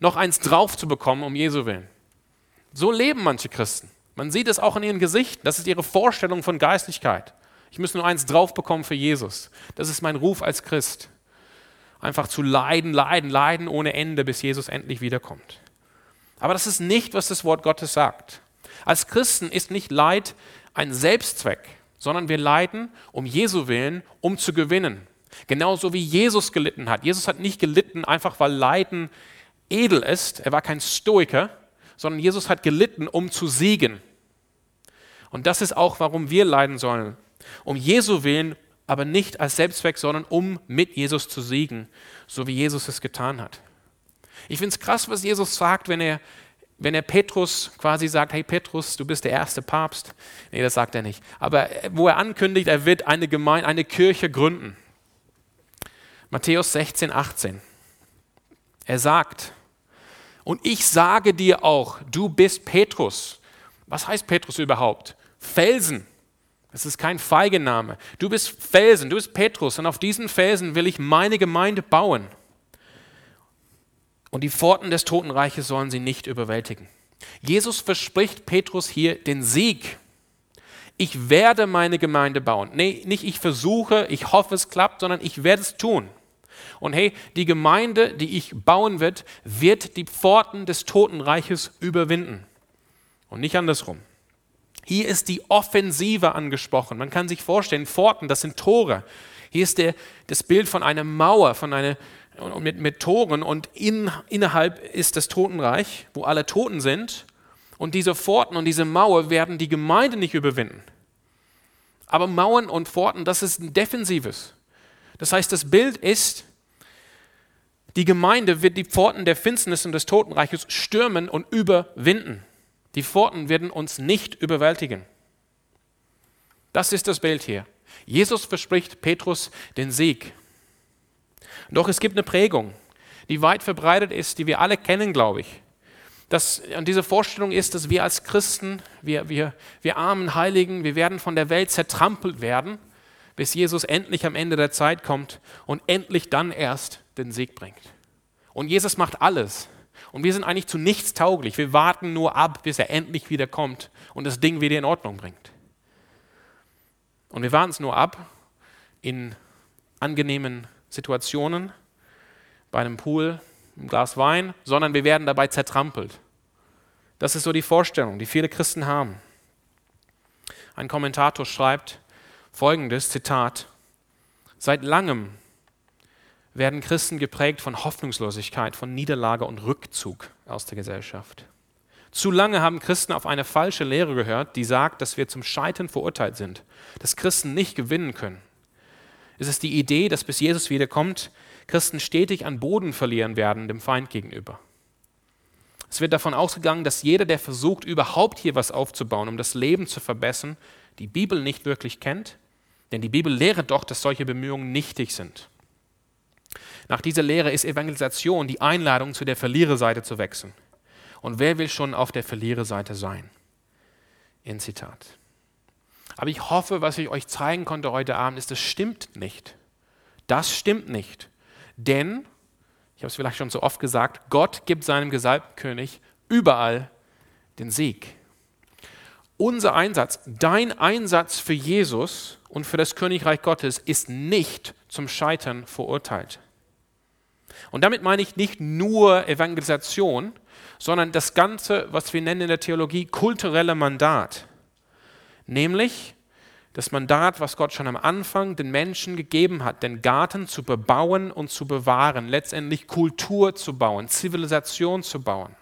noch eins drauf zu bekommen, um Jesu willen. So leben manche Christen. Man sieht es auch in ihren Gesichten. Das ist ihre Vorstellung von Geistlichkeit. Ich muss nur eins drauf bekommen für Jesus. Das ist mein Ruf als Christ. Einfach zu leiden, leiden, leiden ohne Ende, bis Jesus endlich wiederkommt. Aber das ist nicht, was das Wort Gottes sagt. Als Christen ist nicht Leid ein Selbstzweck, sondern wir leiden um Jesu willen, um zu gewinnen. Genauso wie Jesus gelitten hat. Jesus hat nicht gelitten, einfach weil Leiden edel ist. Er war kein Stoiker, sondern Jesus hat gelitten, um zu siegen. Und das ist auch, warum wir leiden sollen. Um Jesu willen, aber nicht als Selbstzweck, sondern um mit Jesus zu siegen, so wie Jesus es getan hat. Ich finde es krass, was Jesus sagt, wenn er, wenn er Petrus quasi sagt, hey Petrus, du bist der erste Papst. Nee, das sagt er nicht. Aber wo er ankündigt, er wird eine Gemeinde, eine Kirche gründen. Matthäus 16, 18. Er sagt, und ich sage dir auch, du bist Petrus. Was heißt Petrus überhaupt? Felsen. Es ist kein Feigename. Du bist Felsen, du bist Petrus und auf diesen Felsen will ich meine Gemeinde bauen. Und die Pforten des Totenreiches sollen sie nicht überwältigen. Jesus verspricht Petrus hier den Sieg. Ich werde meine Gemeinde bauen. Nee, nicht ich versuche, ich hoffe es klappt, sondern ich werde es tun. Und hey, die Gemeinde, die ich bauen wird, wird die Pforten des Totenreiches überwinden. Und nicht andersrum. Hier ist die Offensive angesprochen. Man kann sich vorstellen, Pforten, das sind Tore. Hier ist der, das Bild von einer Mauer, von einer, mit, mit Toren und in, innerhalb ist das Totenreich, wo alle Toten sind. Und diese Pforten und diese Mauer werden die Gemeinde nicht überwinden. Aber Mauern und Pforten, das ist ein Defensives. Das heißt, das Bild ist, die Gemeinde wird die Pforten der Finsternis und des Totenreiches stürmen und überwinden. Die Pforten werden uns nicht überwältigen. Das ist das Bild hier. Jesus verspricht Petrus den Sieg. Doch es gibt eine Prägung, die weit verbreitet ist, die wir alle kennen, glaube ich. Das, und diese Vorstellung ist, dass wir als Christen, wir, wir, wir armen Heiligen, wir werden von der Welt zertrampelt werden, bis Jesus endlich am Ende der Zeit kommt und endlich dann erst den Sieg bringt. Und Jesus macht alles, und wir sind eigentlich zu nichts tauglich. Wir warten nur ab, bis er endlich wieder kommt und das Ding wieder in Ordnung bringt. Und wir warten es nur ab in angenehmen Situationen, bei einem Pool, einem Glas Wein, sondern wir werden dabei zertrampelt. Das ist so die Vorstellung, die viele Christen haben. Ein Kommentator schreibt folgendes Zitat: Seit langem werden Christen geprägt von Hoffnungslosigkeit, von Niederlage und Rückzug aus der Gesellschaft. Zu lange haben Christen auf eine falsche Lehre gehört, die sagt, dass wir zum Scheitern verurteilt sind, dass Christen nicht gewinnen können. Es ist die Idee, dass bis Jesus wiederkommt, Christen stetig an Boden verlieren werden dem Feind gegenüber. Es wird davon ausgegangen, dass jeder, der versucht, überhaupt hier was aufzubauen, um das Leben zu verbessern, die Bibel nicht wirklich kennt, denn die Bibel lehrt doch, dass solche Bemühungen nichtig sind. Nach dieser Lehre ist Evangelisation die Einladung, zu der Verliererseite zu wechseln. Und wer will schon auf der Verliererseite sein? In Zitat. Aber ich hoffe, was ich euch zeigen konnte heute Abend, ist, das stimmt nicht. Das stimmt nicht. Denn, ich habe es vielleicht schon so oft gesagt, Gott gibt seinem gesalbten König überall den Sieg. Unser Einsatz, dein Einsatz für Jesus und für das Königreich Gottes ist nicht zum Scheitern verurteilt. Und damit meine ich nicht nur Evangelisation, sondern das Ganze, was wir nennen in der Theologie, kulturelle Mandat. Nämlich das Mandat, was Gott schon am Anfang den Menschen gegeben hat, den Garten zu bebauen und zu bewahren, letztendlich Kultur zu bauen, Zivilisation zu bauen.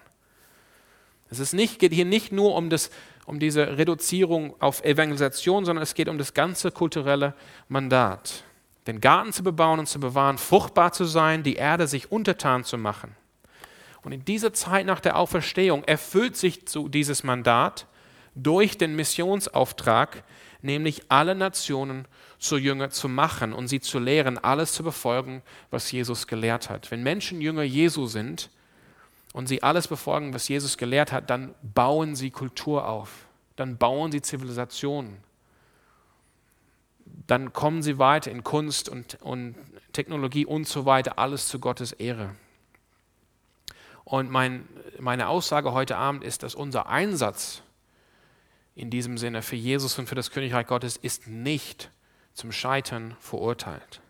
Es ist nicht, geht hier nicht nur um, das, um diese Reduzierung auf Evangelisation, sondern es geht um das ganze kulturelle Mandat den Garten zu bebauen und zu bewahren, fruchtbar zu sein, die Erde sich untertan zu machen. Und in dieser Zeit nach der Auferstehung erfüllt sich dieses Mandat durch den Missionsauftrag, nämlich alle Nationen zu Jünger zu machen und sie zu lehren, alles zu befolgen, was Jesus gelehrt hat. Wenn Menschen Jünger Jesu sind, und sie alles befolgen, was Jesus gelehrt hat, dann bauen sie Kultur auf, dann bauen sie Zivilisationen, dann kommen sie weiter in Kunst und, und Technologie und so weiter, alles zu Gottes Ehre. Und mein, meine Aussage heute Abend ist, dass unser Einsatz in diesem Sinne für Jesus und für das Königreich Gottes ist nicht zum Scheitern verurteilt.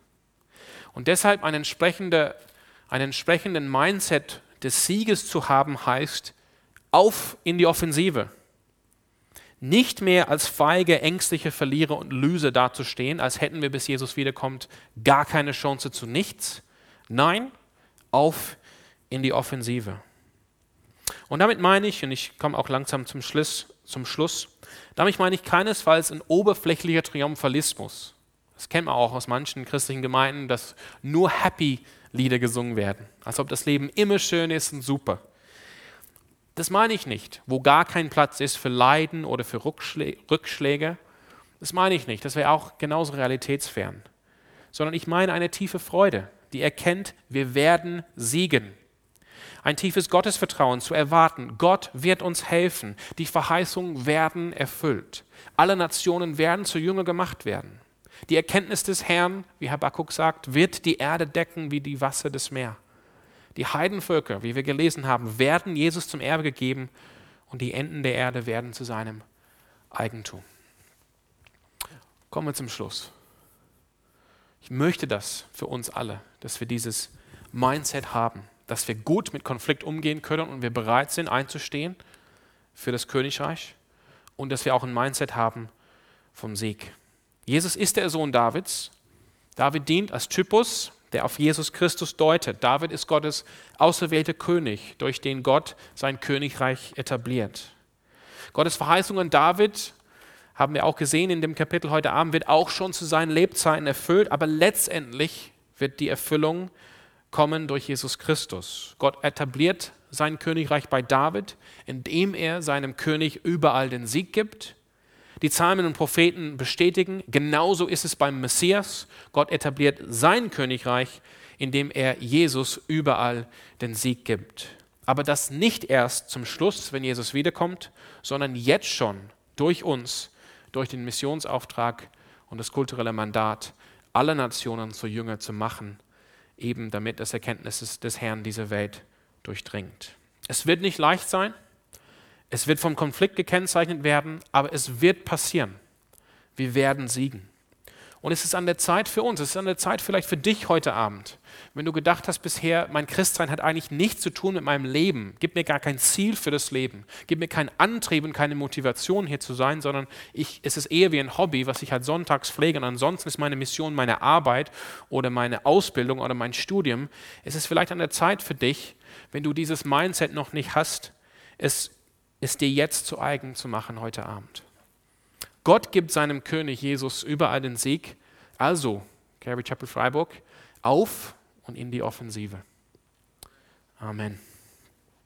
Und deshalb ein entsprechender, einen entsprechenden Mindset des Sieges zu haben, heißt, auf in die Offensive. Nicht mehr als feige, ängstliche Verlierer und Lüse dazustehen, als hätten wir, bis Jesus wiederkommt, gar keine Chance zu nichts. Nein, auf in die Offensive. Und damit meine ich, und ich komme auch langsam zum Schluss, zum Schluss, damit meine ich keinesfalls ein oberflächlicher Triumphalismus. Das kennt man auch aus manchen christlichen Gemeinden, dass nur Happy-Lieder gesungen werden, als ob das Leben immer schön ist und super. Das meine ich nicht, wo gar kein Platz ist für Leiden oder für Rückschläge. Das meine ich nicht, das wäre auch genauso realitätsfern. Sondern ich meine eine tiefe Freude, die erkennt, wir werden siegen ein tiefes Gottesvertrauen zu erwarten. Gott wird uns helfen. Die Verheißungen werden erfüllt. Alle Nationen werden zu Jünger gemacht werden. Die Erkenntnis des Herrn, wie Habakkuk sagt, wird die Erde decken wie die Wasser des Meeres. Die Heidenvölker, wie wir gelesen haben, werden Jesus zum Erbe gegeben und die Enden der Erde werden zu seinem Eigentum. Kommen wir zum Schluss. Ich möchte das für uns alle, dass wir dieses Mindset haben dass wir gut mit Konflikt umgehen können und wir bereit sind einzustehen für das Königreich und dass wir auch ein Mindset haben vom Sieg. Jesus ist der Sohn Davids. David dient als Typus, der auf Jesus Christus deutet. David ist Gottes auserwählter König, durch den Gott sein Königreich etabliert. Gottes Verheißung an David, haben wir auch gesehen in dem Kapitel heute Abend, wird auch schon zu seinen Lebzeiten erfüllt, aber letztendlich wird die Erfüllung kommen durch Jesus Christus. Gott etabliert sein Königreich bei David, indem er seinem König überall den Sieg gibt. Die Psalmen und Propheten bestätigen, genauso ist es beim Messias. Gott etabliert sein Königreich, indem er Jesus überall den Sieg gibt. Aber das nicht erst zum Schluss, wenn Jesus wiederkommt, sondern jetzt schon durch uns, durch den Missionsauftrag und das kulturelle Mandat, alle Nationen zu Jünger zu machen eben damit das Erkenntnis des Herrn diese Welt durchdringt. Es wird nicht leicht sein, es wird vom Konflikt gekennzeichnet werden, aber es wird passieren. Wir werden siegen. Und es ist an der Zeit für uns, es ist an der Zeit vielleicht für dich heute Abend, wenn du gedacht hast bisher, mein Christsein hat eigentlich nichts zu tun mit meinem Leben, gibt mir gar kein Ziel für das Leben, gibt mir keinen Antrieb und keine Motivation hier zu sein, sondern ich, es ist eher wie ein Hobby, was ich halt sonntags pflege und ansonsten ist meine Mission meine Arbeit oder meine Ausbildung oder mein Studium. Es ist vielleicht an der Zeit für dich, wenn du dieses Mindset noch nicht hast, es, es dir jetzt zu eigen zu machen heute Abend. Gott gibt seinem König Jesus überall den Sieg. Also, Calvary Chapel Freiburg, auf und in die Offensive. Amen.